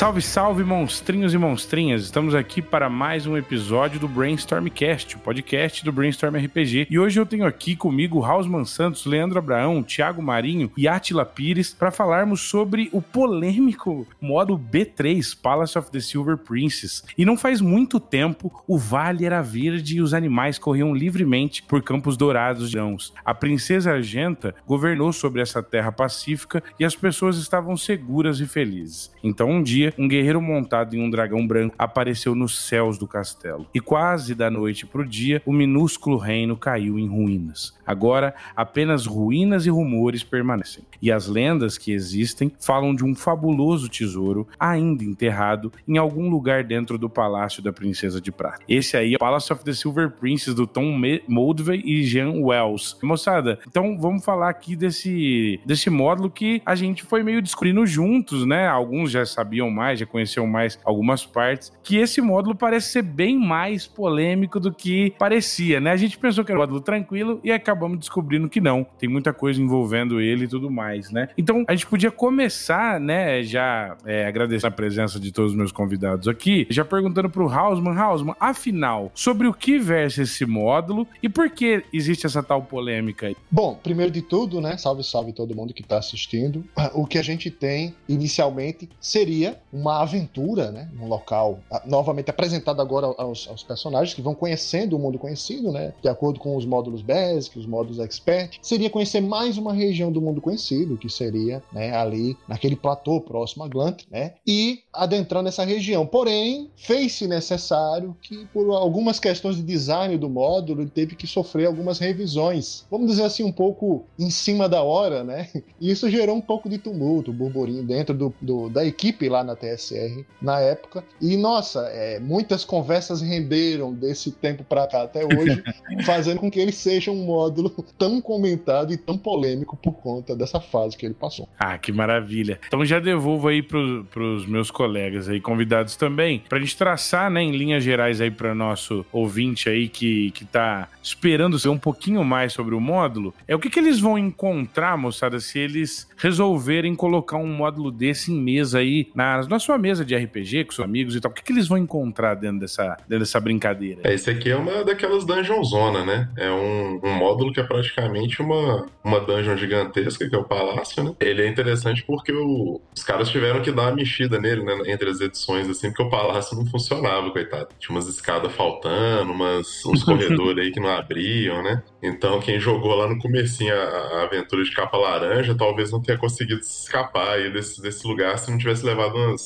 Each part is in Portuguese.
Salve, salve, monstrinhos e monstrinhas! Estamos aqui para mais um episódio do Brainstormcast, o podcast do Brainstorm RPG. E hoje eu tenho aqui comigo Hausman Santos, Leandro Abraão, Thiago Marinho e Atila Pires para falarmos sobre o polêmico modo B3, Palace of the Silver Princess. E não faz muito tempo, o vale era verde e os animais corriam livremente por campos dourados de grãos. A princesa Argenta governou sobre essa terra pacífica e as pessoas estavam seguras e felizes. Então um dia um guerreiro montado em um dragão branco apareceu nos céus do castelo. E quase da noite para o dia, o minúsculo reino caiu em ruínas. Agora, apenas ruínas e rumores permanecem. E as lendas que existem falam de um fabuloso tesouro ainda enterrado em algum lugar dentro do palácio da Princesa de Prata. Esse aí é o Palace of the Silver Princess do Tom Moldvay e Jean Wells. Moçada, então vamos falar aqui desse, desse módulo que a gente foi meio descobrindo juntos, né? Alguns já sabiam mais, já conheciam mais algumas partes, que esse módulo parece ser bem mais polêmico do que parecia, né? A gente pensou que era um módulo tranquilo e acabamos descobrindo que não. Tem muita coisa envolvendo ele e tudo mais, né? Então a gente podia começar, né, já é, agradecer a presença de todos os meus convidados aqui, já perguntando pro Hausman, Hausman, afinal, sobre o que versa esse módulo e por que existe essa tal polêmica aí? Bom, primeiro de tudo, né, salve, salve todo mundo que tá assistindo. O que a gente tem inicialmente seria uma aventura, né? Num local novamente apresentado agora aos, aos, personagens que vão conhecendo o mundo conhecido, né? De acordo com os módulos Basic, os módulos Expert. Seria conhecer mais uma região do mundo conhecido, que seria né, ali naquele platô próximo a Glant, né? E adentrando essa região. Porém, fez-se necessário que, por algumas questões de design do módulo, ele teve que sofrer algumas revisões. Vamos dizer assim, um pouco em cima da hora, né? E isso gerou um pouco de tumulto, burburinho dentro do, do da equipe lá na TSR na época. E, nossa, é, muitas conversas renderam desse tempo para cá até hoje, fazendo com que ele seja um módulo tão comentado e tão polêmico por conta dessa fase que ele passou. Ah, que maravilha. Então já devolvo aí para os meus colegas aí, convidados também, para a gente traçar, né, em linhas gerais aí para nosso ouvinte aí que, que tá esperando ser um pouquinho mais sobre o módulo, é o que, que eles vão encontrar, moçada, se eles resolverem colocar um módulo desse em mesa aí na, na sua mesa de RPG com seus amigos e tal, o que, que eles vão encontrar dentro dessa, dentro dessa brincadeira? É, esse aqui é uma daquelas dungeon zona, né? É um, um módulo que é praticamente uma, uma dungeon gigantesca, que é o palácio, né? Ele é interessante porque o, os caras tiveram que dar uma mexida nele, né? Entre as edições, assim, porque o palácio não funcionava, coitado. Tinha umas escadas faltando, umas, uns corredores aí que não abriam, né? Então, quem jogou lá no comecinho a, a, aventura de capa laranja, talvez não tenha conseguido escapar aí desse, desse lugar se não tivesse levado umas,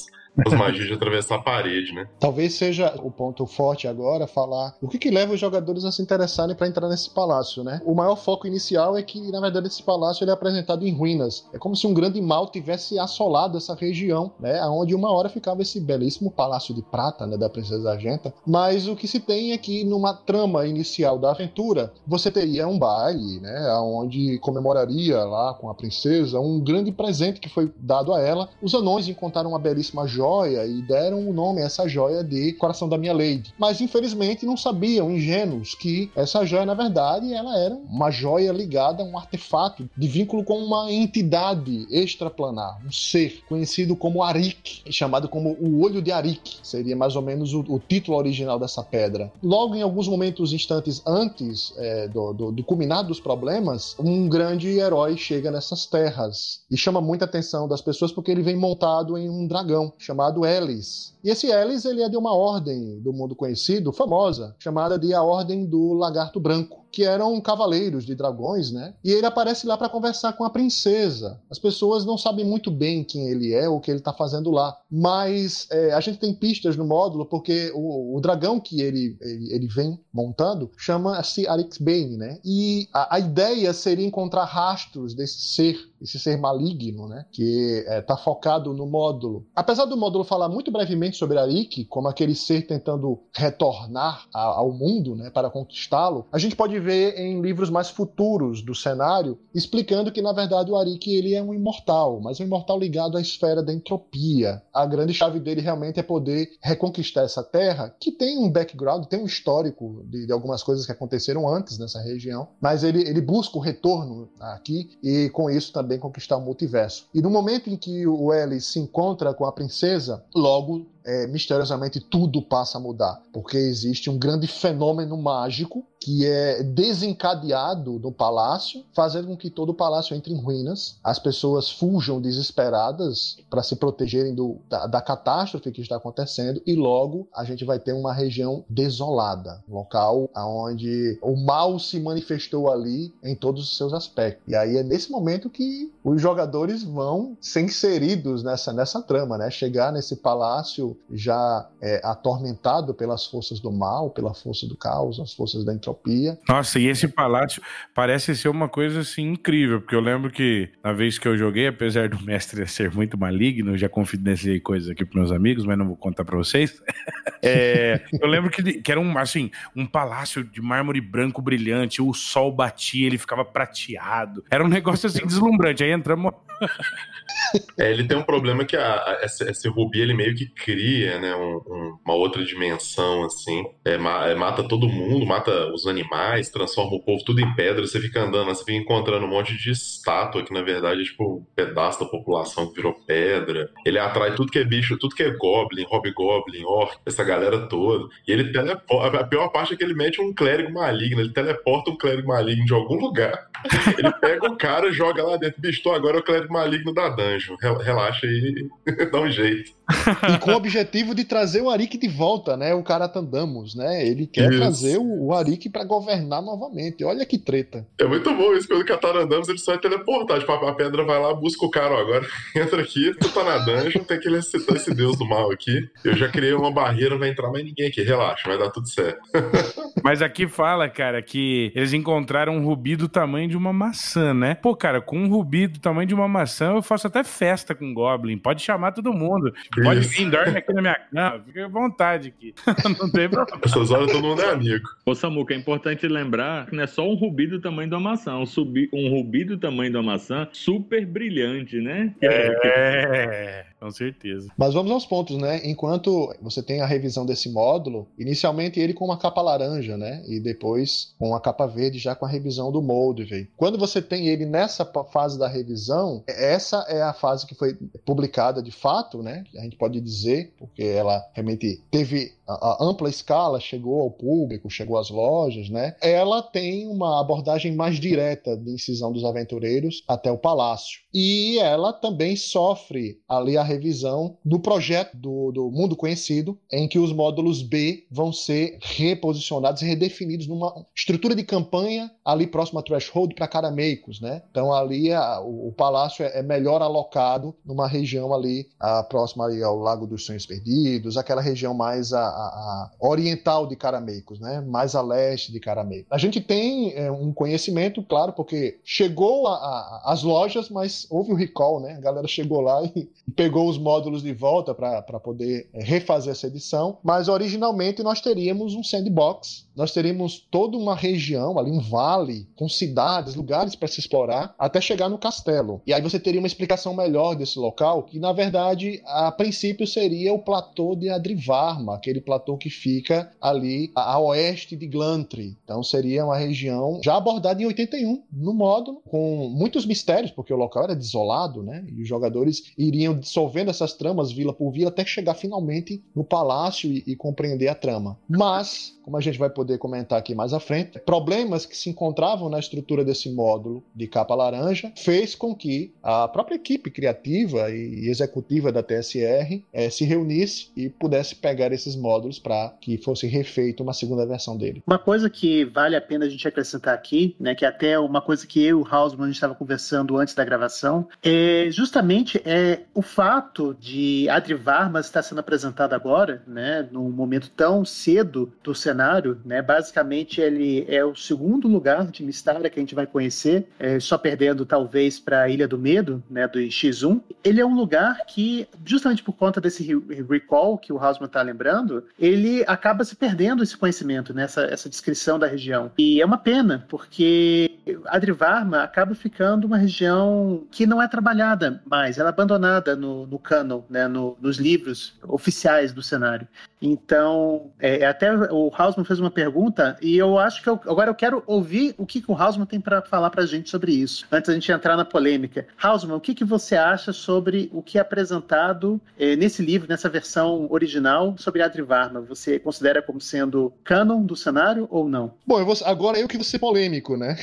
as magias de atravessar a parede, né? Talvez seja o ponto forte agora falar o que, que leva os jogadores a se interessarem para entrar nesse palácio, né? O maior foco inicial é que, na verdade, esse palácio ele é apresentado em ruínas. É como se um grande mal tivesse assolado essa região, né? Onde uma hora ficava esse belíssimo palácio de prata, né? Da princesa Argenta. Mas o que se tem é que numa trama inicial da aventura, você teria um baile, né? Onde comemoraria lá com a princesa um grande presente que foi dado a ela. Os anões encontraram uma belíssima joia joia e deram o nome a essa joia de Coração da Minha Lady. Mas infelizmente não sabiam, ingênuos, que essa joia, na verdade, ela era uma joia ligada a um artefato de vínculo com uma entidade extraplanar, um ser conhecido como Arik, chamado como o Olho de Arik, seria mais ou menos o, o título original dessa pedra. Logo em alguns momentos, instantes antes é, do, do, do culminar dos problemas, um grande herói chega nessas terras e chama muita atenção das pessoas porque ele vem montado em um dragão chamado Elis. E esse Elis ele é de uma ordem do mundo conhecido, famosa, chamada de a Ordem do Lagarto Branco que eram cavaleiros de dragões, né? E ele aparece lá para conversar com a princesa. As pessoas não sabem muito bem quem ele é ou o que ele está fazendo lá, mas é, a gente tem pistas no módulo porque o, o dragão que ele, ele, ele vem montando chama-se Arixbane, né? E a, a, ideia seria encontrar rastros desse ser, esse ser maligno, né? Que está é, focado no módulo. Apesar do módulo falar muito brevemente sobre Arik, como aquele ser tentando retornar a, ao mundo, né? Para conquistá-lo, a gente pode vê em livros mais futuros do cenário, explicando que, na verdade, o Arik ele é um imortal, mas um imortal ligado à esfera da entropia. A grande chave dele realmente é poder reconquistar essa terra, que tem um background, tem um histórico de, de algumas coisas que aconteceram antes nessa região, mas ele, ele busca o retorno aqui e, com isso, também conquistar o multiverso. E no momento em que o Ellie se encontra com a princesa, logo é, misteriosamente tudo passa a mudar, porque existe um grande fenômeno mágico que é desencadeado no palácio, fazendo com que todo o palácio entre em ruínas, as pessoas fujam desesperadas para se protegerem do, da, da, catástrofe que está acontecendo, e logo a gente vai ter uma região desolada, um local onde o mal se manifestou ali em todos os seus aspectos. E aí é nesse momento que os jogadores vão ser inseridos nessa, nessa trama, né? Chegar nesse palácio já é, atormentado pelas forças do mal, pela força do caos, as forças da entropia. Nossa, e esse palácio parece ser uma coisa assim incrível, porque eu lembro que na vez que eu joguei, apesar do mestre ser muito maligno, já confidenciei coisas aqui para meus amigos, mas não vou contar para vocês. É, eu lembro que, que era um assim, um palácio de mármore branco brilhante, o sol batia, ele ficava prateado. Era um negócio assim deslumbrante. Aí entramos É, ele tem um problema que a, a, esse, esse, rubi ele meio que cria, né, um, um, uma outra dimensão assim. É, é, mata todo mundo, mata os animais, transforma o povo tudo em pedra. Você fica andando, você fica encontrando um monte de estátua que na verdade é tipo um pedaço da população que virou pedra. Ele atrai tudo que é bicho, tudo que é goblin, hobgoblin, orc, essa galera toda. E ele teleporta. A pior parte é que ele mete um clérigo maligno. Ele teleporta um clérigo maligno de algum lugar. Ele pega o cara, joga lá dentro. Bicho, tô agora é o clérigo maligno da dungeon. Relaxa aí, dá um jeito. e com o objetivo de trazer o Arik de volta, né? O cara Tandamos, né? Ele quer isso. trazer o, o Arik para governar novamente. Olha que treta. É muito bom isso. Quando o Catarandamos, ele só vai teleportar. Tipo, a pedra vai lá, busca o cara. Ó, agora entra aqui, tu tá na dungeon, tem que recitar esse deus do mal aqui. Eu já criei uma barreira, não vai entrar mais ninguém aqui. Relaxa, vai dar tudo certo. Mas aqui fala, cara, que eles encontraram um rubi do tamanho de uma maçã, né? Pô, cara, com um rubi do tamanho de uma maçã, eu faço até festa com Goblin. Pode chamar todo mundo. Pode Isso. vir, dorme aqui na minha cama. Fica à vontade aqui. não tem problema. Essas horas todo mundo é amigo. Ô, Samuca, é importante lembrar que não é só um rubi do tamanho da maçã. Um, subi, um rubi do tamanho da maçã super brilhante, né? É, com certeza. Mas vamos aos pontos, né? Enquanto você tem a revisão desse módulo, inicialmente ele com uma capa laranja, né? E depois com a capa verde já com a revisão do Moldvay. Quando você tem ele nessa fase da revisão, essa é a fase que foi publicada de fato, né? A gente pode dizer, porque ela realmente teve a, ampla escala, chegou ao público, chegou às lojas, né? Ela tem uma abordagem mais direta de incisão dos aventureiros até o palácio. E ela também sofre ali a revisão do projeto do, do Mundo Conhecido, em que os módulos B vão ser reposicionados e redefinidos numa estrutura de campanha ali próximo a Threshold para Carameicos, né? Então ali a, o, o, palácio é, é, melhor alocado numa região ali a, próxima ali ao Lago dos Sonhos Perdidos, aquela região mais a, a, oriental de Carameicos, né? Mais a leste de Carameicos. A gente tem é, um conhecimento, claro, porque chegou às lojas, mas houve o recall, né? A galera chegou lá e, e pegou os módulos de volta para poder é, refazer essa edição, mas originalmente nós teríamos um sandbox, nós teríamos toda uma região ali, um vale, com cidades, lugares para se explorar, até chegar no castelo. E aí você teria uma explicação melhor desse local, que na verdade, a princípio seria o platô de Adrivarma, aquele platô que fica ali a, a oeste de Glantry. Então seria uma região já abordada em 81 no módulo, com muitos mistérios, porque o local era desolado, né? E os jogadores iriam dissolvendo essas tramas vila por vila até chegar finalmente no palácio e, e compreender a trama. Mas como a gente vai poder comentar aqui mais à frente, problemas que se encontravam na estrutura desse módulo de capa laranja fez com que a própria equipe criativa e executiva da TSR é, se reunisse e pudesse pegar esses módulos para que fosse refeito uma segunda versão dele. Uma coisa que vale a pena a gente acrescentar aqui, né, que até uma coisa que eu e o Hausman estava conversando antes da gravação, é justamente é o fato de Adrivarmas estar sendo apresentado agora, né, num momento tão cedo do cenário né? Basicamente ele é o segundo lugar de Mistara que a gente vai conhecer, é, só perdendo talvez para a Ilha do Medo, né? Do X1. Ele é um lugar que, justamente por conta desse recall que o Hausman está lembrando, ele acaba se perdendo esse conhecimento, né? essa descrição da região. E é uma pena, porque Adrivarma acaba ficando uma região que não é trabalhada mais, ela é abandonada no, no canon, né, no, nos livros oficiais do cenário. Então, é, é até o Hausman fez uma pergunta e eu acho que eu, agora eu quero ouvir o que, que o Hausman tem para falar para a gente sobre isso, antes da gente entrar na polêmica. Hausman, o que, que você acha sobre o que é apresentado é, nesse livro, nessa versão original, sobre Adrivarma? Você considera como sendo canon do cenário ou não? Bom, eu vou, agora eu que vou ser polêmico, né?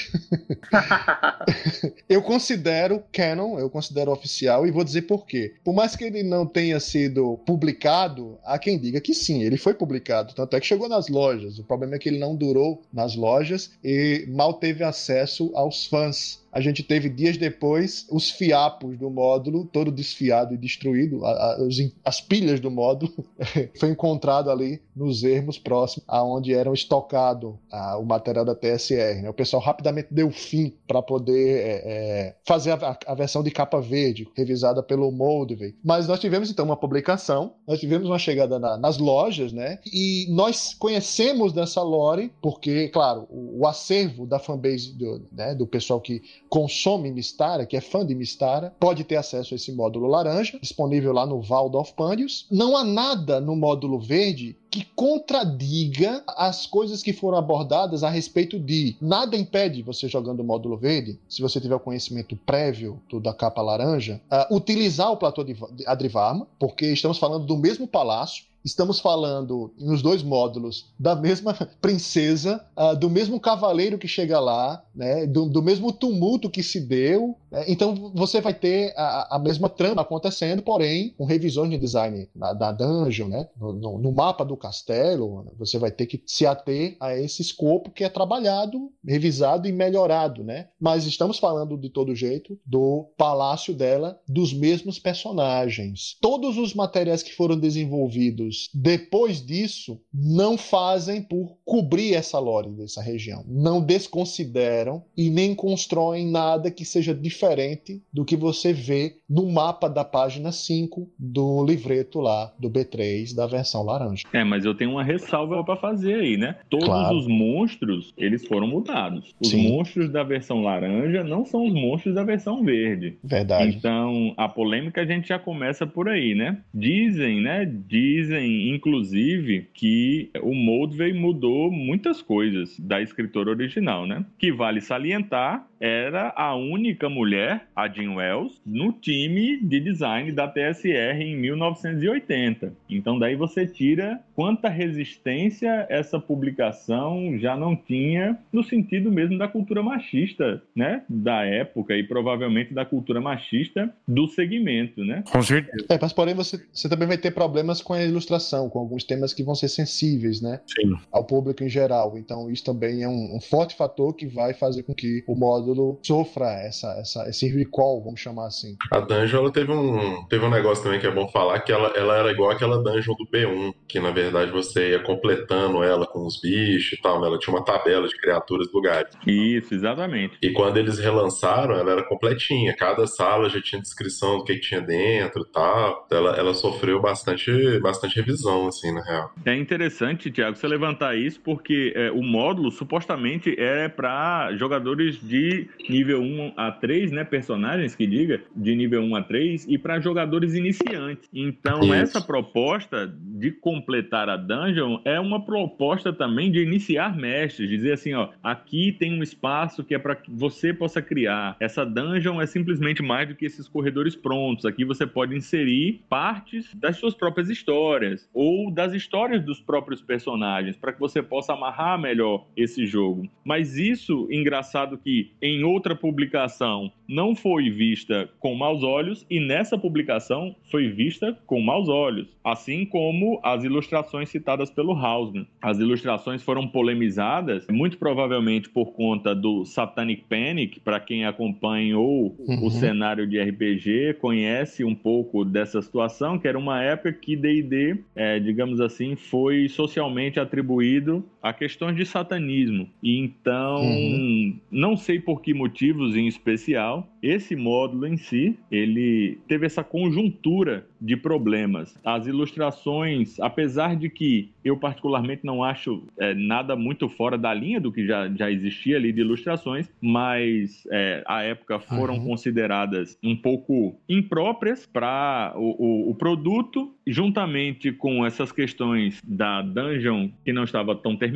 eu considero canon, eu considero oficial e vou dizer por quê. Por mais que ele não tenha sido publicado, há quem diga que sim, ele foi publicado, tanto é que chegou nas lojas. O problema é que ele não durou nas lojas e mal teve acesso aos fãs a gente teve dias depois os fiapos do módulo, todo desfiado e destruído. A, a, os, as pilhas do módulo foi encontrado ali nos ermos próximos aonde eram estocado a, o material da TSR. Né? O pessoal rapidamente deu fim para poder é, é, fazer a, versão de capa verde, revisada pelo Moldvay. Mas nós tivemos então uma publicação, nós tivemos uma chegada na, nas lojas, né? E nós conhecemos dessa lore, porque, claro, o, o acervo da fanbase do, né, do pessoal que consome Mistara, que é fã de Mistara, pode ter acesso a esse módulo laranja, disponível lá no of Pandius. Não há nada no módulo verde que contradiga as coisas que foram abordadas a respeito de nada impede você jogando o módulo verde, se você tiver o conhecimento prévio da capa laranja, uh, utilizar o platô de Adrivarma, porque estamos falando do mesmo palácio, Estamos falando, nos dois módulos, da mesma princesa, uh, do mesmo cavaleiro que chega lá, né, do, do mesmo tumulto que se deu. Né, então você vai ter a, a, mesma trama acontecendo, porém, com revisões de design da, da dungeon, né, no, no, no, mapa do castelo. Né, você vai ter que se ater a esse escopo que é trabalhado, revisado e melhorado. Né? Mas estamos falando, de todo jeito, do palácio dela, dos mesmos personagens. Todos os materiais que foram desenvolvidos depois disso não fazem por cobrir essa lore dessa região. Não desconsideram e nem constroem nada que seja diferente do que você vê no mapa da página 5 do livreto lá do B3 da versão laranja. É, mas eu tenho uma ressalva para fazer aí, né? Todos claro. os monstros, eles foram mudados. Os Sim. monstros da versão laranja não são os monstros da versão verde. Verdade. Então, a polêmica a gente já começa por aí, né? Dizem, né? Dizem dizem, inclusive, que o Moldvay mudou muitas coisas da escritora original, né? Que vale salientar era a única mulher, a Jean Wells, no time de design da TSR em 1980. Então daí você tira quanta resistência essa publicação já não tinha no sentido mesmo da cultura machista, né, da época e provavelmente da cultura machista do segmento, né? Com certeza. É, mas porém você, você também vai ter problemas com a ilustração, com alguns temas que vão ser sensíveis, né, Sim. ao público em geral. Então isso também é um, um forte fator que vai fazer com que o módulo sofra essa, essa, esse recall, vamos chamar assim. A dungeon ela teve um, teve um negócio também que é bom falar, que ela, ela era igual aquela dungeon do B1, que na verdade você ia completando ela com os bichos e tal, né? ela tinha uma tabela de criaturas e lugares. Isso, exatamente. E quando eles relançaram, ela era completinha, cada sala já tinha descrição do que, que tinha dentro e tal. Ela, ela sofreu bastante, bastante revisão, assim, na real. É interessante, Tiago, você levantar isso, porque é, o módulo supostamente é para jogadores de nível 1 a 3, né? Personagens que diga, de nível 1 a 3, e para jogadores iniciantes. Então, Isso. essa proposta de completar a dungeon é uma proposta também de iniciar mestres, dizer assim, ó, aqui tem um espaço que é para que você possa criar. Essa dungeon é simplesmente mais do que esses corredores prontos. Aqui você pode inserir partes das suas próprias histórias ou das histórias dos próprios personagens para que você possa amarrar melhor esse jogo. Mas isso, engraçado que em outra publicação não foi vista com maus olhos e nessa publicação foi vista com maus olhos, assim como as ilustrações citadas pelo Hausman. As ilustrações foram polemizadas, muito provavelmente por conta do Satanic Panic, para quem acompanhou uhum. o cenário de RPG, conhece um pouco dessa situação, que era uma época que D&D, é, digamos assim, foi socialmente atribuído a questões de satanismo. E então, uhum. não sei por que motivos em especial, esse módulo em si, ele teve essa conjuntura de problemas. As ilustrações, apesar de que eu particularmente não acho é, nada muito fora da linha do que já, já existia ali de ilustrações, mas é, à época foram uhum. consideradas um pouco impróprias para o, o, o, produto, juntamente com essas questões da dungeon que não estava tão terminada,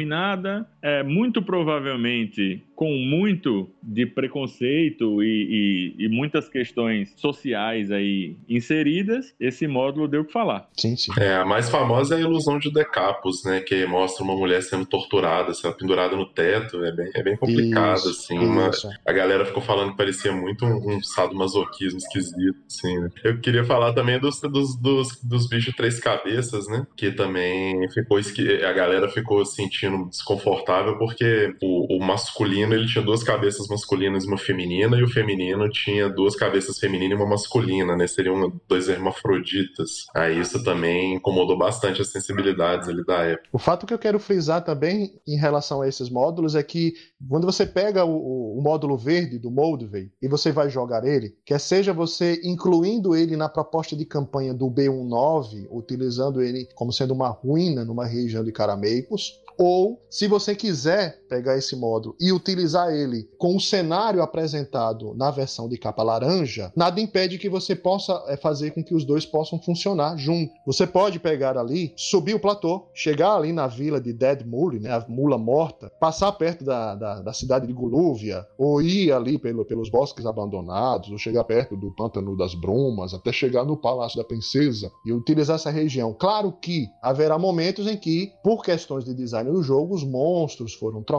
é, muito provavelmente com muito de preconceito e, e, e, muitas questões sociais aí inseridas, esse módulo deu o que falar. Sim, sim. É, a mais famosa é a ilusão de Decapos, né? Que mostra uma mulher sendo torturada, sendo pendurada no teto. É bem, é bem complicado, isso, assim. Isso. a galera ficou falando que parecia muito um, um sadomasoquismo esquisito, assim. Né? Eu queria falar também dos, dos, dos, dos bichos três cabeças, né? Que também ficou... A galera ficou sentindo desconfortável porque o, o masculino masculino ele tinha duas cabeças masculinas e uma feminina, e o feminino tinha duas cabeças femininas e uma masculina, né? Seriam dois hermafroditas. Aí isso também incomodou bastante as sensibilidades ali da época. O fato que eu quero frisar também em relação a esses módulos é que quando você pega o, o módulo verde do Moldvay e você vai jogar ele, quer seja você incluindo ele na proposta de campanha do B19, utilizando ele como sendo uma ruína numa região de Carameicos, ou, se você quiser pegar esse módulo e utilizar ele com o cenário apresentado na versão de capa laranja, nada impede que você possa é, fazer com que os dois possam funcionar junto. Você pode pegar ali, subir o platô, chegar ali na vila de Dead Mule, né, a mula morta, passar perto da, da, da cidade de Gulúvia, ou ir ali pelo, pelos bosques abandonados, ou chegar perto do Pântano das Brumas, até chegar no Palácio da Princesa e utilizar essa região. Claro que haverá momentos em que, por questões de design do jogo, os monstros foram trocados,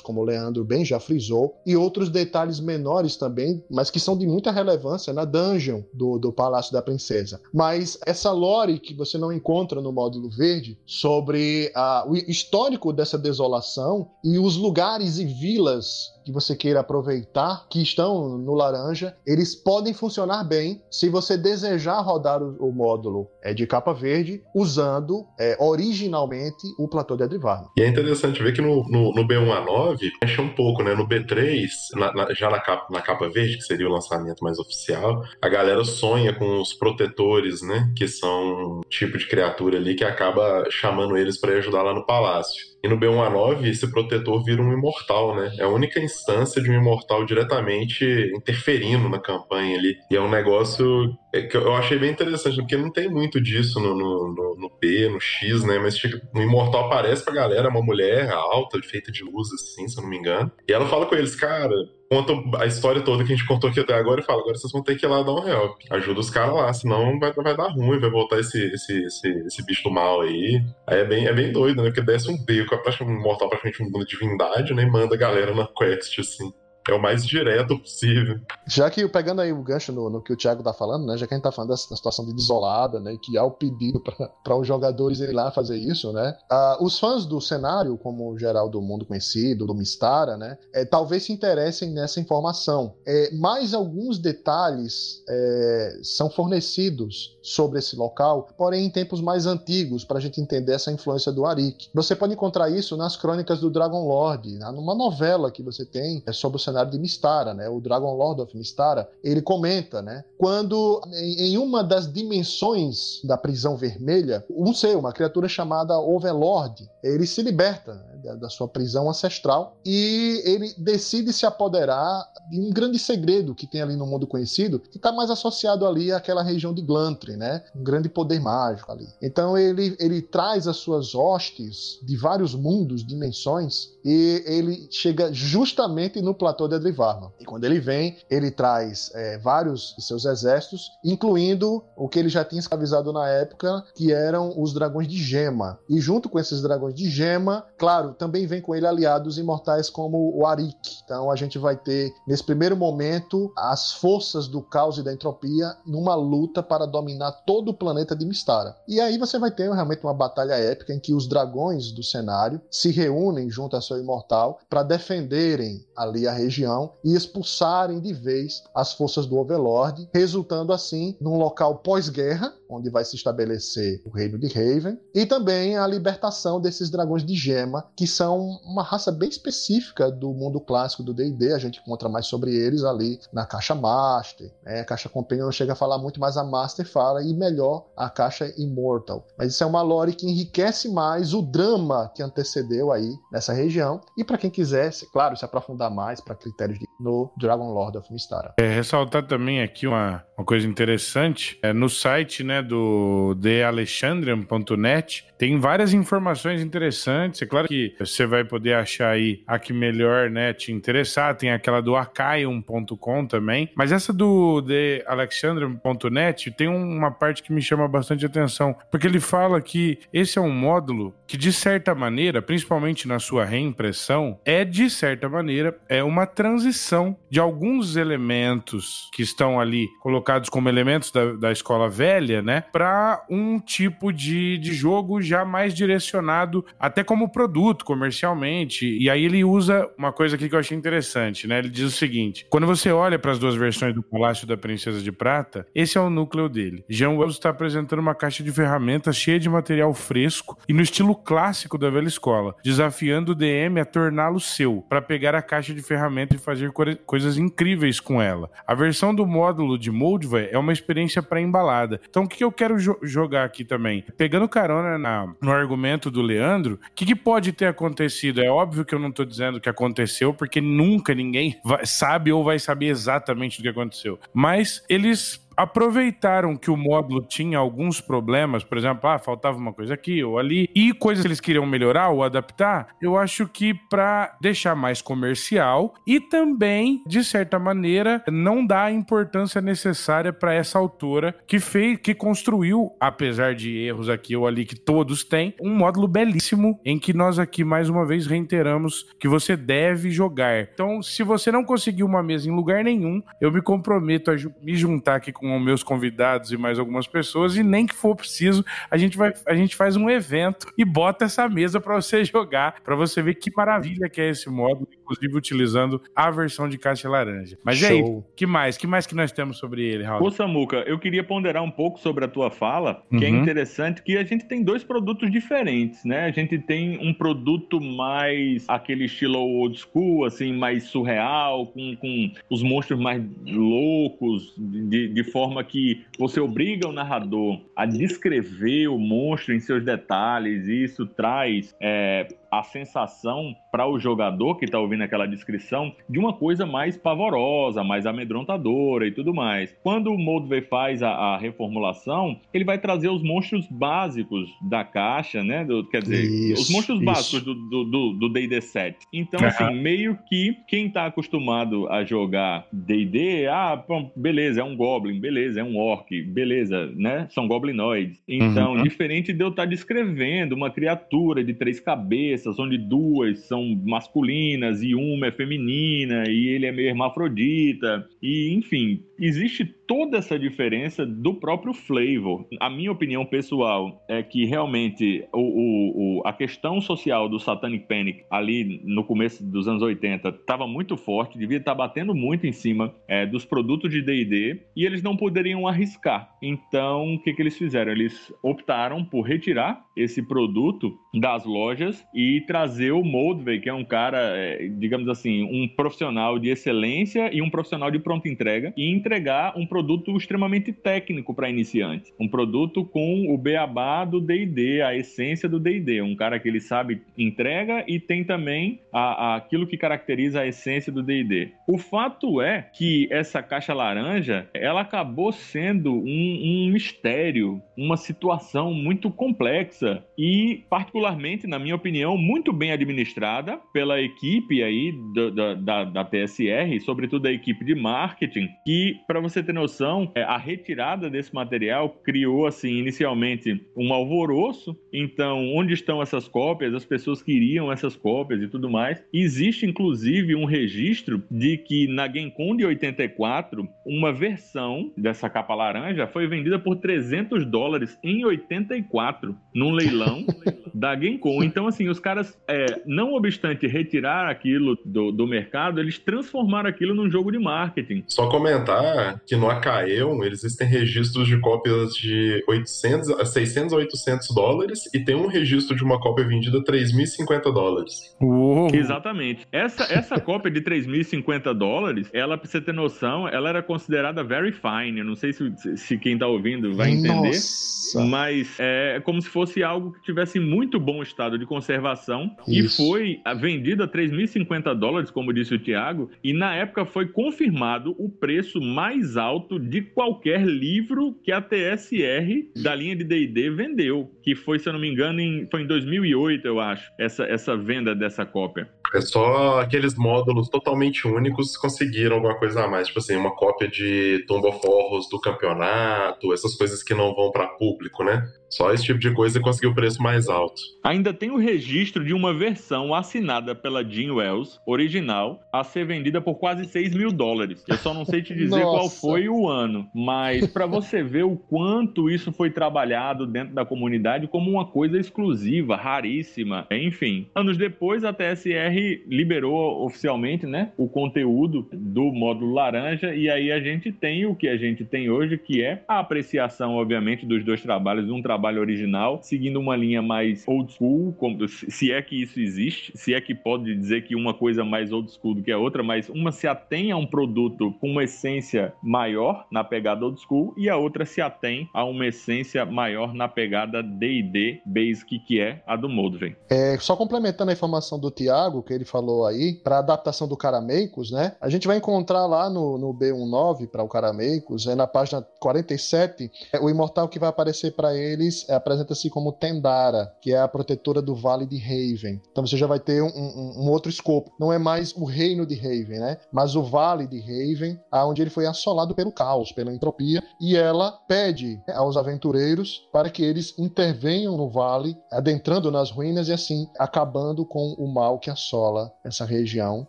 como o Leandro bem já frisou, e outros detalhes menores também, mas que são de muita relevância na dungeon do, do Palácio da Princesa. Mas essa lore que você não encontra no módulo verde sobre a, o histórico dessa desolação e os lugares e vilas que você queira aproveitar, que estão no laranja, eles podem funcionar bem se você desejar rodar o, o módulo é, de capa verde usando é, originalmente o platô de Adrivarno. E é interessante ver que no, no, no B1A9 mexe um pouco, né? No B3, na, na, já na capa, na capa verde, que seria o lançamento mais oficial, a galera sonha com os protetores, né? Que são um tipo de criatura ali que acaba chamando eles para ajudar lá no palácio. E no B1A9, esse protetor vira um imortal, né? É a única instância de um imortal diretamente interferindo na campanha ali. E é um negócio que eu achei bem interessante, porque não tem muito disso no, no, no B, no X, né? Mas no Imortal aparece pra galera uma mulher alta, feita de luz, assim, se eu não me engano. E ela fala com eles, cara, conta a história toda que a gente contou aqui até agora e fala, agora vocês vão ter que ir lá dar um help. Ajuda os caras lá, senão vai, vai dar ruim, vai voltar esse, esse, esse, esse bicho do mal aí. Aí é bem, é bem doido, né? Porque desce um beco, é um mortal praticamente uma divindade, né? E manda a galera na quest, assim. É o mais direto possível. Já que, pegando aí o gancho no, no que o Thiago tá falando, né? Já que a gente tá falando dessa situação de desolada, né? Que há o pedido para os jogadores irem lá fazer isso, né? Os fãs do cenário, como geral do mundo conhecido, do Mistara, né? É, talvez se interessem nessa informação. É, mais alguns detalhes é, são fornecidos sobre esse local, porém em tempos mais antigos, para a gente entender essa influência do Arik. Você pode encontrar isso nas crônicas do Dragon Lord, né? numa novela que você tem é, sobre o cenário de Mistara, né? O Dragon Lord of Mistara, ele comenta, né? Quando em uma das dimensões da prisão vermelha, um ser, uma criatura chamada Overlord, ele se liberta né? da sua prisão ancestral e ele decide se apoderar de um grande segredo que tem ali no mundo conhecido, que está mais associado ali àquela região de Glantry, né? Um grande poder mágico ali. Então ele, ele traz as suas hostes de vários mundos, dimensões, e ele chega justamente no platô de Adrivarma. E quando ele vem, ele traz é, vários de seus exércitos, incluindo o que ele já tinha escravizado na época, que eram os dragões de gema. E junto com esses dragões de gema, claro, também vem com ele aliados imortais como o Arik. Então a gente vai ter, nesse primeiro momento, as forças do caos e da entropia numa luta para dominar todo o planeta de Mistara. E aí você vai ter realmente uma batalha épica em que os dragões do cenário se reúnem junto à seu imortal para defenderem ali a região e expulsarem de vez as forças do Overlord, resultando assim num local pós-guerra onde vai se estabelecer o reino de Raven, e também a libertação desses dragões de gema, que são uma raça bem específica do mundo clássico do D&D, a gente encontra mais sobre eles ali na caixa Master, né? a caixa Companion não chega a falar muito, mas a Master fala, e melhor, a caixa Immortal. Mas isso é uma lore que enriquece mais o drama que antecedeu aí nessa região, e para quem quiser, claro, se aprofundar mais para critérios de, no Dragon Lord of Mystara. É, ressaltar também aqui uma, uma coisa interessante, é, no site né, do thealexandrian.net tem várias informações interessantes, é claro que você vai poder achar aí a que melhor né, te interessar, tem aquela do acaium.com também, mas essa do thealexandrian.net tem uma parte que me chama bastante atenção, porque ele fala que esse é um módulo que de certa maneira, principalmente na sua reimpressão, é de certa maneira é uma transição de alguns elementos que estão ali colocados como elementos da, da escola velha, né, para um tipo de, de jogo já mais direcionado até como produto comercialmente. E aí ele usa uma coisa aqui que eu achei interessante, né? Ele diz o seguinte: quando você olha para as duas versões do Palácio da Princesa de Prata, esse é o núcleo dele. Jean Wells está apresentando uma caixa de ferramentas cheia de material fresco e no estilo clássico da velha escola, desafiando o DM a torná-lo seu, para pegar a caixa de ferramentas e fazer coisas incríveis com ela. A versão do módulo de Moldva é uma experiência pré-embalada. Então, o que eu quero jo jogar aqui também? Pegando carona na, no argumento do Leandro, o que, que, pode ter acontecido? É óbvio que eu não estou dizendo que aconteceu, porque nunca ninguém vai, sabe ou vai saber exatamente o que aconteceu. Mas eles aproveitaram que o módulo tinha alguns problemas, por exemplo, ah, faltava uma coisa aqui ou ali, e coisas que eles queriam melhorar ou adaptar, eu acho que para deixar mais comercial e também, de certa maneira, não dar a importância necessária para essa autora que fez, que construiu, apesar de erros aqui ou ali que todos têm, um módulo belíssimo em que nós aqui mais uma vez reiteramos que você deve jogar. Então, se você não conseguir uma mesa em lugar nenhum, eu me comprometo a me juntar aqui com com meus convidados e mais algumas pessoas, e nem que for preciso, a gente, vai, a gente faz um evento e bota essa mesa para você jogar, para você ver que maravilha que é esse módulo, inclusive utilizando a versão de caixa laranja. Mas Show. e aí, que mais? que mais que nós temos sobre ele, Raul? Ô, Samuca, eu queria ponderar um pouco sobre a tua fala, que é uhum. é interessante que a gente tem dois produtos diferentes, né? A gente tem um produto mais aquele estilo old school, assim, mais surreal, com, com os monstros mais loucos, de, de forma que você obriga o narrador a descrever o monstro em seus detalhes, e isso traz é, a sensação para o jogador que está ouvindo aquela descrição de uma coisa mais pavorosa, mais amedrontadora e tudo mais. Quando o Moldvay faz a, a, reformulação, ele vai trazer os monstros básicos da caixa, né? Do, quer dizer, isso, os monstros isso. básicos do D&D 7. Então, uhum. assim, meio que quem está acostumado a jogar D&D, ah, beleza, é um Goblin, beleza, é um Orc, beleza, né? São Goblinoids. Então, uhum. diferente de eu estar tá descrevendo uma criatura de três cabeças, onde duas são masculinas e uma é feminina e ele é meio hermafrodita e enfim, existe toda essa diferença do próprio flavor. A minha opinião pessoal é que realmente o, o, o, a questão social do Satanic Panic ali no começo dos anos 80 estava muito forte, devia estar tá batendo muito em cima é, dos produtos de D&D e eles não poderiam arriscar. Então, o que, que eles fizeram? Eles optaram por retirar esse produto das lojas e trazer o Moldvay, que é um cara, é, digamos assim, um profissional de excelência e um profissional de pronta entrega e entregar um produto extremamente técnico para iniciantes. Um produto com o beabá do D&D, a essência do D&D. Um cara que ele sabe entrega e tem também a, a, aquilo que caracteriza a essência do D&D. O fato é que essa caixa laranja, ela acabou sendo um, um mistério, uma situação muito complexa e, particularmente, na minha opinião, muito bem administrada pela equipe aí da, da, da TSR, sobretudo a equipe de marketing, que, para você ter noção, é, a retirada desse material criou, assim, inicialmente um alvoroço. Então, onde estão essas cópias? As pessoas queriam essas cópias e tudo mais. Existe, inclusive, um registro de que na GameCon de 84, uma versão dessa capa laranja foi vendida por 300 dólares em 84, num leilão da GameCon. Então, assim, os caras, é, não obstante retirar aquilo do, do mercado, eles transformaram aquilo num jogo de marketing. Só comentar que no Acaeon eles existem registros de cópias de 800, 600 a 800 dólares e tem um registro de uma cópia vendida a 3.050 dólares. Uou. Exatamente. Essa, essa cópia de 3.050 dólares, ela, pra você ter noção, ela era considerada very fine. Eu não sei se, se quem tá ouvindo vai entender. Nossa. Mas é como se fosse algo que tivesse muito bom estado de conservação Isso. e foi vendida a 3.050 dólares, como disse o Tiago, e na época foi confirmado o preço mais alto de qualquer livro que a TSR da linha de D&D vendeu, que foi, se eu não me engano, em, foi em 2008, eu acho, essa, essa venda dessa cópia. É só aqueles módulos totalmente únicos conseguiram alguma coisa a mais. Tipo assim, uma cópia de Tomb of Horrors do campeonato, essas coisas que não vão para público, né? Só esse tipo de coisa conseguiu o preço mais alto. Ainda tem o registro de uma versão assinada pela Jean Wells, original, a ser vendida por quase 6 mil dólares. Eu só não sei te dizer qual foi o ano, mas para você ver o quanto isso foi trabalhado dentro da comunidade como uma coisa exclusiva, raríssima. Enfim, anos depois a TSR liberou oficialmente, né, o conteúdo do módulo laranja e aí a gente tem o que a gente tem hoje, que é a apreciação, obviamente, dos dois trabalhos, um trabalho original, seguindo uma linha mais old school, como, se é que isso existe, se é que pode dizer que uma coisa mais old school do que a outra, mas uma se atém a um produto com uma essência maior na pegada old school e a outra se atém a uma essência maior na pegada D&D Basic, que é a do Moldven. É, só complementando a informação do Tiago, que ele falou aí, para adaptação do Carameicos, né? A gente vai encontrar lá no, no B19 para o Carameicos, é na página 47, é o imortal que vai aparecer para ele é, apresenta-se como Tendara, que é a protetora do Vale de Raven. Então você já vai ter um, um, um, outro escopo. Não é mais o reino de Raven, né? Mas o Vale de Raven, aonde ele foi assolado pelo caos, pela entropia, e ela pede aos aventureiros para que eles intervenham no vale, adentrando nas ruínas e assim acabando com o mal que assola essa região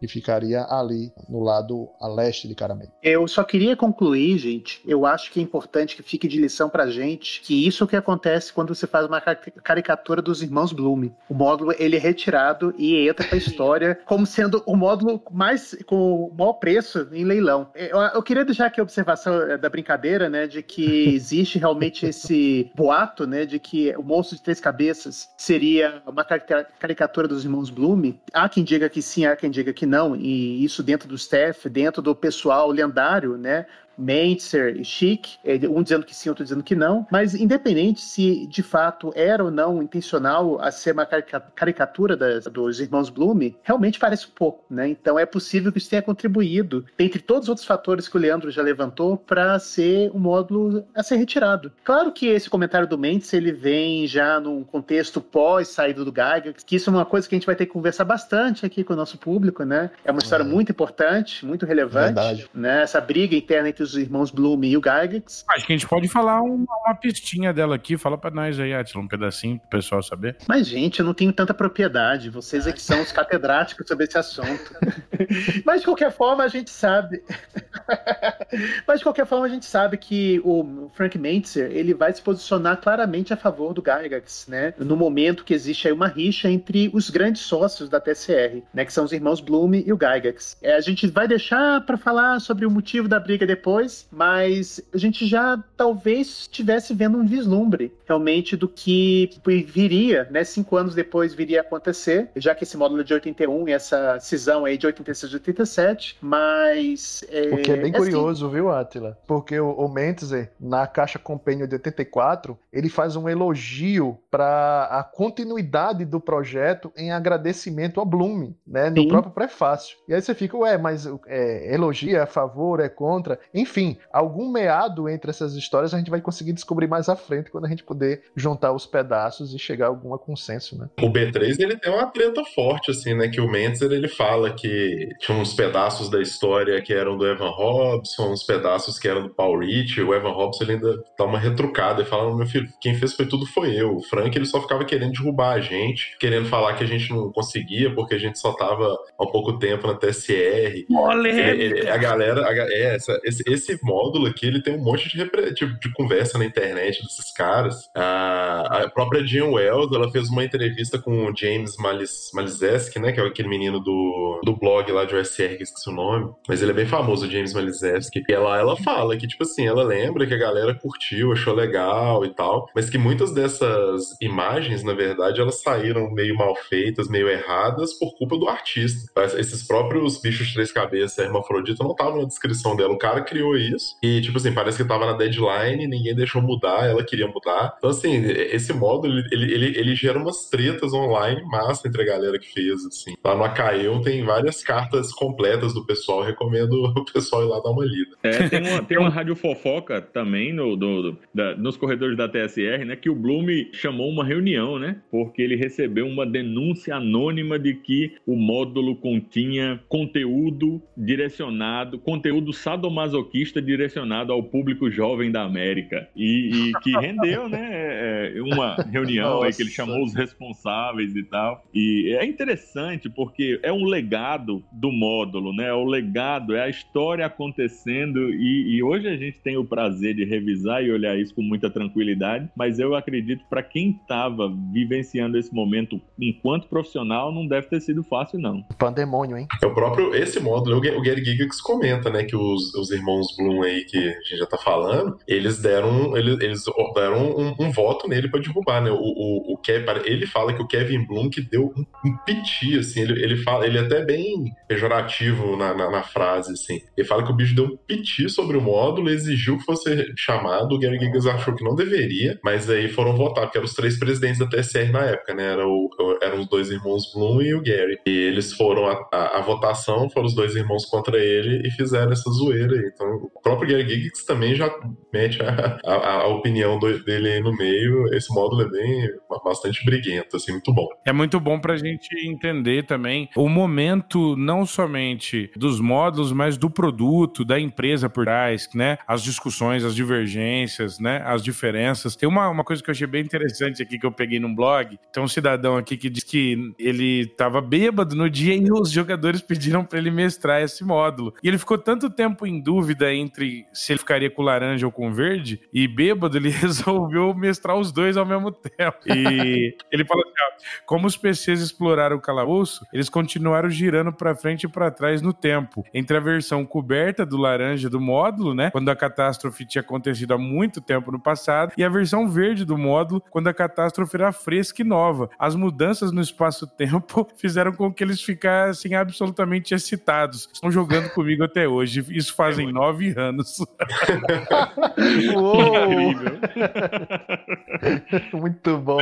e ficaria ali no lado a leste de Caramelo. Eu só queria concluir, gente. Eu acho que é importante que fique de lição pra gente que isso que acontece quando você faz uma caricatura dos irmãos Bloom. O módulo ele é retirado e entra para a história como sendo o módulo mais com o maior preço em leilão. Eu, eu queria deixar aqui a observação eh, da brincadeira, né, de que existe realmente esse boato, né, de que o monstro de três cabeças seria uma caricatura dos irmãos Bloom. Há quem diga que sim, há quem diga que não, e isso dentro do staff, dentro do pessoal lendário, né, Mentzer e Chic, é, um dizendo que sim, outro dizendo que não, mas independente se de fato era ou não intencional a ser uma caricatura das, dos irmãos Bloom, realmente parece um pouco, né? Então é possível que isso tenha contribuído, dentre todos os outros fatores que o Leandro já levantou, para ser um módulo a ser retirado. Claro que esse comentário do Mendes ele vem já num contexto pós saída do Geiger, que isso é uma coisa que a gente vai ter que conversar bastante aqui com o nosso público, né? É uma história é. muito importante, muito relevante, Verdade. né? Essa briga interna entre os irmãos Bloom e o Gygax. Acho que a gente pode falar uma, uma pistinha dela aqui. Fala pra nós aí, Atila, um pedacinho pro pessoal saber. Mas, gente, eu não tenho tanta propriedade. Vocês é que são os catedráticos sobre esse assunto. Mas, de qualquer forma, a gente sabe... Mas, de qualquer forma, a gente sabe que o Frank Mentzer, ele vai se posicionar claramente a favor do Gygax, né? No momento que existe aí uma rixa entre os grandes sócios da TCR, né? Que são os irmãos Bloom e o Gygax. É, a gente vai deixar para falar sobre o motivo da briga depois, depois, mas a gente já talvez estivesse vendo um vislumbre realmente do que viria, né? Cinco anos depois viria a acontecer, já que esse módulo é de 81 e essa cisão aí de 86 e 87, mas. É, o que é bem é curioso, assim... viu, Atila? Porque o, o Mentzer, na caixa Compênio de 84, ele faz um elogio para a continuidade do projeto em agradecimento a Bloom, né? No Sim. próprio prefácio. E aí você fica, ué, mas é, elogia é a favor, é contra? Enfim, algum meado entre essas histórias a gente vai conseguir descobrir mais à frente quando a gente puder juntar os pedaços e chegar a algum consenso, né? O B3 ele tem uma treta forte, assim, né? Que o Mentzer ele fala que tinha uns pedaços da história que eram do Evan Robson, uns pedaços que eram do Paul Rich. O Evan Robson ele ainda dá uma retrucada e fala: meu filho, quem fez foi tudo foi eu. O Frank ele só ficava querendo derrubar a gente, querendo falar que a gente não conseguia porque a gente só tava há pouco tempo na TSR. Olha! A galera, a, é, essa, esse, esse módulo aqui, ele tem um monte de, de, de conversa na internet desses caras. A, a, própria Jean Wells, ela fez uma entrevista com o James Malis, Malizeski, né, que é aquele menino do, do blog lá de OSR, que esqueci o nome, mas ele é bem famoso, o James Malizeski. E ela, ela fala que, tipo assim, ela lembra que a galera curtiu, achou legal e tal, mas que muitas dessas imagens, na verdade, elas saíram meio mal feitas, meio erradas por culpa do artista. Esses próprios bichos de três cabeças, hermafrodita, não estavam na descrição dela. O cara criou isso e, tipo assim, parece que tava na deadline, ninguém deixou mudar, ela queria mudar. Então, assim, esse modo, ele, ele, ele, gera umas tretas online massa entre a galera que fez, assim. Lá no Acaeon tem várias cartas completas do pessoal, recomendo o pessoal ir lá dar uma lida. É, tem uma, tem uma rádio fofoca também no, do, da, nos corredores da TSR, né, que o Bloom chamou uma reunião, né, porque ele recebeu uma denúncia anônima de que o módulo continha conteúdo direcionado, conteúdo sadomasoquista direcionado ao público jovem da América. E, e que rendeu, né, é, é, uma reunião aí que ele chamou os responsáveis e tal. E é interessante porque é um legado do módulo, né? É o legado, é a história acontecendo e, e hoje a gente tem o prazer de revisar e olhar isso com muita tranquilidade, mas eu acredito para quem estava vivenciando esse momento enquanto profissional não deve ter sido fácil não. Pandemônio, hein? É o próprio esse módulo, o Gary Gigax comenta, né, que os, os irmãos Bloom aí que a gente já tá falando, eles deram eles, eles deram um, um voto nele para derrubar, né? O, o, o Kevin, ele fala que o Kevin Bloom que deu um, um piti, assim, ele, ele fala, ele é até bem pejorativo na, na, na, frase, assim. Ele fala que o bicho deu um piti sobre o módulo, exigiu que fosse chamado, o Gary Gigas achou que não deveria, mas aí foram votar, porque eram os três presidentes da TSR na época, né? Era o, eram os dois irmãos Bloom e o Gary. E eles foram, a, a, a votação, foram os dois irmãos contra ele e fizeram essa zoeira aí. Então, o próprio Gary Gigas também já mete a, a, a opinião do, dele aí no meio. Esse módulo é bem, bastante briguento, assim, muito bom. É muito bom pra gente entender também o momento, não somente dos módulos, mas do produto, da empresa por trás, né? As discussões, as divergências, né? As diferenças. Tem uma, uma coisa que eu achei bem interessante aqui que eu peguei num blog. Tem um cidadão aqui que diz que ele tava bêbado no dia e os jogadores pediram para ele mestrar esse módulo. E ele ficou tanto tempo em dúvida entre se ele ficaria com laranja ou com verde, e bêbado ele resolveu mestrar os dois ao mesmo tempo. E ele falou assim: ó, como os PCs exploraram o calabouço, eles continuaram girando para frente e para trás no tempo, entre a versão coberta do laranja do módulo, né, quando a catástrofe tinha acontecido há muito tempo no passado, e a versão verde do módulo, quando a catástrofe era fresca e nova. As mudanças no espaço-tempo fizeram com que eles ficassem absolutamente excitados. Estão jogando comigo até hoje. Isso fazem é nove anos. Incrível. Muito bom.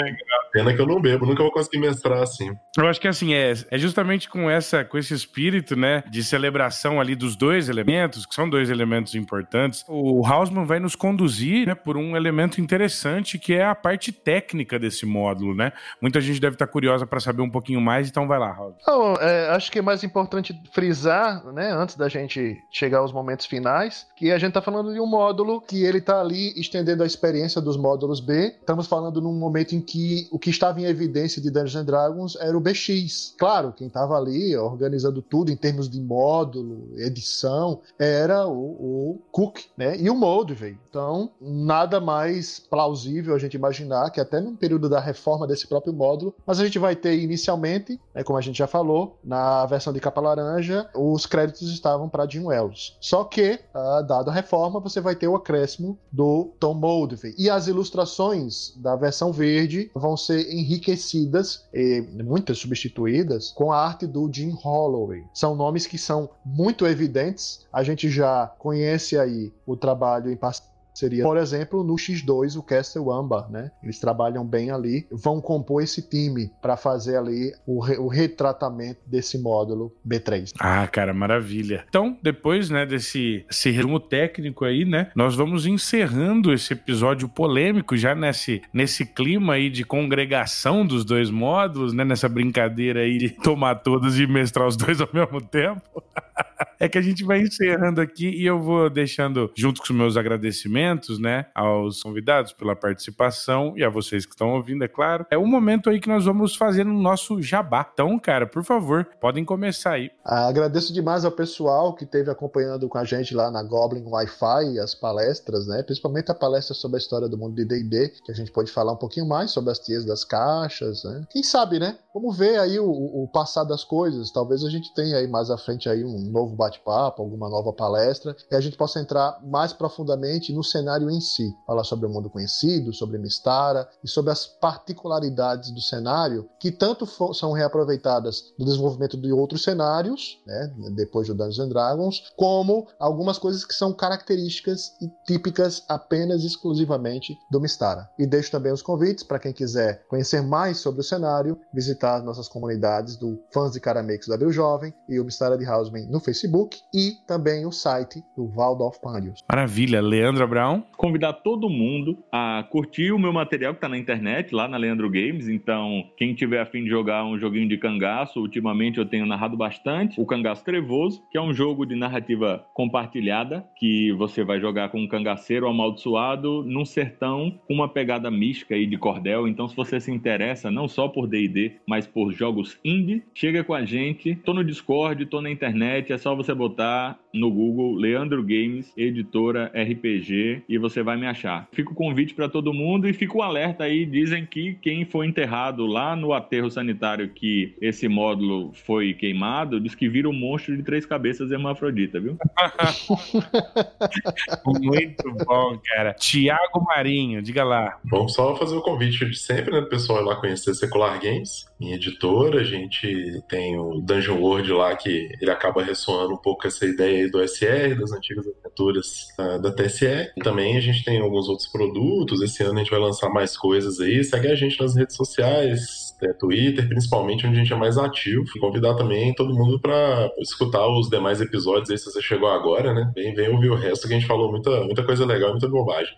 Pena que eu não bebo, nunca vou conseguir mestrar assim. Eu acho que assim, é, é justamente com essa, com esse espírito, né, de celebração ali dos dois elementos, que são dois elementos importantes, o Hausmann vai nos conduzir, né, por um elemento interessante que é a parte técnica desse módulo, né? Muita gente deve estar curiosa para saber um pouquinho mais, então vai lá, Hausmann. Não, é, acho que é mais importante frisar, né, antes da gente chegar aos momentos finais, que a gente está falando de um módulo que ele está ali estendendo a experiência dos módulos B. Estamos falando num momento em que o que estava em evidência de Dungeons and Dragons era o BX. Claro, quem estava ali organizando tudo em termos de módulo, edição, era o, o Cook, né? E o Moldvay. Então, nada mais plausível a gente imaginar que até no período da reforma desse próprio módulo, mas a gente vai ter inicialmente, né, como a gente já falou, na versão de capa laranja, os créditos estavam para Jim Wells. Só que, uh, dado a reforma, você vai ter o acréscimo do Tom Moldvay. E as ilustrações da versão verde vão ser enriquecidas, e muitas substituídas, com a arte do Jim Holloway. São nomes que são muito evidentes, a gente já conhece aí o trabalho em parceria Seria, por exemplo, no X2 o Castle Amber, né? Eles trabalham bem ali, vão compor esse time para fazer ali o, re o, retratamento desse módulo B3. Ah, cara, maravilha. Então, depois, né, desse esse resumo técnico aí, né, nós vamos encerrando esse episódio polêmico já nesse nesse clima aí de congregação dos dois módulos, né, nessa brincadeira aí de tomar todos e mestrar os dois ao mesmo tempo. é que a gente vai encerrando aqui e eu vou deixando junto com os meus agradecimentos né, aos convidados pela participação e a vocês que estão ouvindo, é claro. É um momento aí que nós vamos fazer no nosso jabá. Então, cara, por favor, podem começar aí. Ah, agradeço demais ao pessoal que esteve acompanhando com a gente lá na Goblin Wi-Fi as palestras, né? Principalmente a palestra sobre a história do mundo de D&D, que a gente pode falar um pouquinho mais sobre as tias das caixas, né? Quem sabe, né? Vamos ver aí o, o passar das coisas. Talvez a gente tenha aí mais à frente aí um novo bate-papo, alguma nova palestra, e a gente possa entrar mais profundamente no cenário em si, falar sobre o mundo conhecido, sobre Mistara e sobre as particularidades do cenário que tanto são reaproveitadas no desenvolvimento de outros cenários, né, depois do Dungeons and Dragons, como algumas coisas que são características e típicas apenas exclusivamente do Mistara. E deixo também os convites para quem quiser conhecer mais sobre o cenário, visitar nossas comunidades do Fãs de Caramex da Abril Jovem e o Mistara de Houseman no Facebook e também o site do Waldorf Pandius. Maravilha, Leandro Abraão. Convidar todo mundo a curtir o meu material que está na internet, lá na Leandro Games. Então, quem tiver afim de jogar um joguinho de cangaço, ultimamente eu tenho narrado bastante o Cangaço Trevoso, que é um jogo de narrativa compartilhada, que você vai jogar com um cangaceiro amaldiçoado num sertão com uma pegada mística aí de cordel. Então, se você se interessa não só por D&D, mas por jogos indie, chega com a gente. Tô no Discord, tô na internet, é só você botar no Google Leandro Games, editora RPG, e você vai me achar. Fica o convite para todo mundo e fica o alerta aí. Dizem que quem foi enterrado lá no aterro sanitário que esse módulo foi queimado, diz que vira um monstro de três cabeças hermafrodita, viu? Muito bom, cara. Tiago Marinho, diga lá. Vamos só fazer o convite de sempre, né, pessoal ir lá conhecer Secular Games, minha editora. A gente tem o Dungeon World lá que ele acaba ressoando um pouco essa ideia aí do SR, das antigas aventuras da, da TSE. Também a gente tem alguns outros produtos. Esse ano a gente vai lançar mais coisas aí. Segue a gente nas redes sociais, é, Twitter, principalmente, onde a gente é mais ativo. E convidar também todo mundo para escutar os demais episódios aí, se você chegou agora, né? Vem, vem ouvir o resto que a gente falou muita, muita coisa legal, muita bobagem.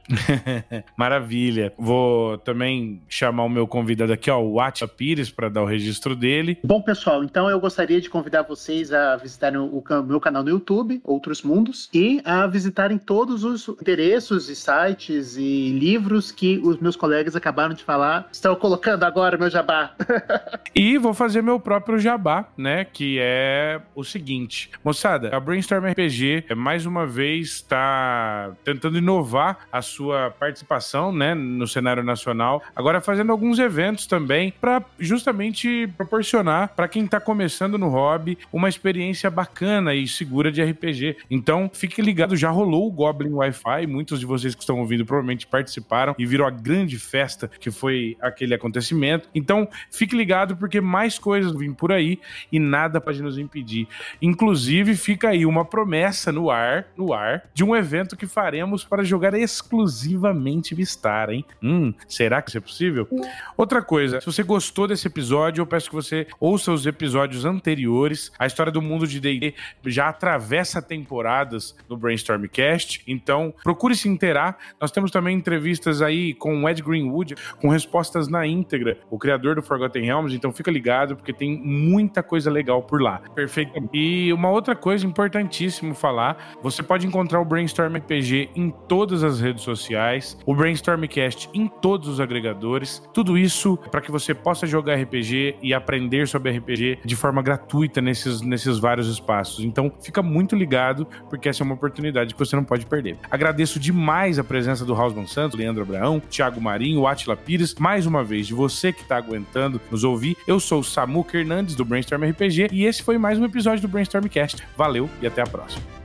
Maravilha. Vou também chamar o meu convidado aqui, ó, o Atila Pires, para dar o registro dele. Bom, pessoal, então eu gostaria de convidar vocês a visitarem o, o meu canal no YouTube, Outros Mundos, e a visitarem todos os endereços e sites e livros que os meus colegas acabaram de falar. Estão colocando agora meu jabá. e vou fazer meu próprio jabá, né? Que é o seguinte. Moçada, a Brainstorm RPG, é, mais uma vez, está tentando inovar a sua participação, né? No cenário nacional. Agora fazendo alguns eventos também para justamente proporcionar para quem está começando no hobby uma experiência bacana e segura de RPG. Então, fique ligado, já rolou o Goblin Wi-Fi. Muitos de vocês que estão ouvindo provavelmente participaram e viram a grande festa que foi aquele acontecimento. Então, fique ligado porque mais coisas vêm por aí e nada pode nos impedir. Inclusive, fica aí uma promessa no ar, no ar, de um evento que faremos para jogar exclusivamente Vistar, hein? Hum, será que isso é possível? Outra coisa, se você gostou desse episódio, eu peço que você ouça os episódios anteriores. A história do mundo de D&D já atravessa temporadas no Brainstormcast, então procure se inteirar. Nós temos também entrevistas aí com o Ed Greenwood, com respostas na íntegra, o criador do Forgotten Realms, então fica ligado porque tem muita coisa legal por lá. Perfeito. E uma outra coisa importantíssimo falar, você pode encontrar o Brainstorm RPG em todas as redes sociais, o Brainstormcast em todos os agregadores, tudo isso para que você possa jogar RPG e aprender sobre RPG de forma gratuita nesses, nesses vários espaços. Então, fica muito ligado, porque essa é uma oportunidade que você não pode perder. Agradeço demais a presença do Hausman Santos, Leandro Abraão, Thiago Marinho, Atila Pires, mais uma vez, de você que está aguentando nos ouvir. Eu sou o Samuca Hernandes, do Brainstorm RPG, e esse foi mais um episódio do Brainstormcast. Valeu e até a próxima.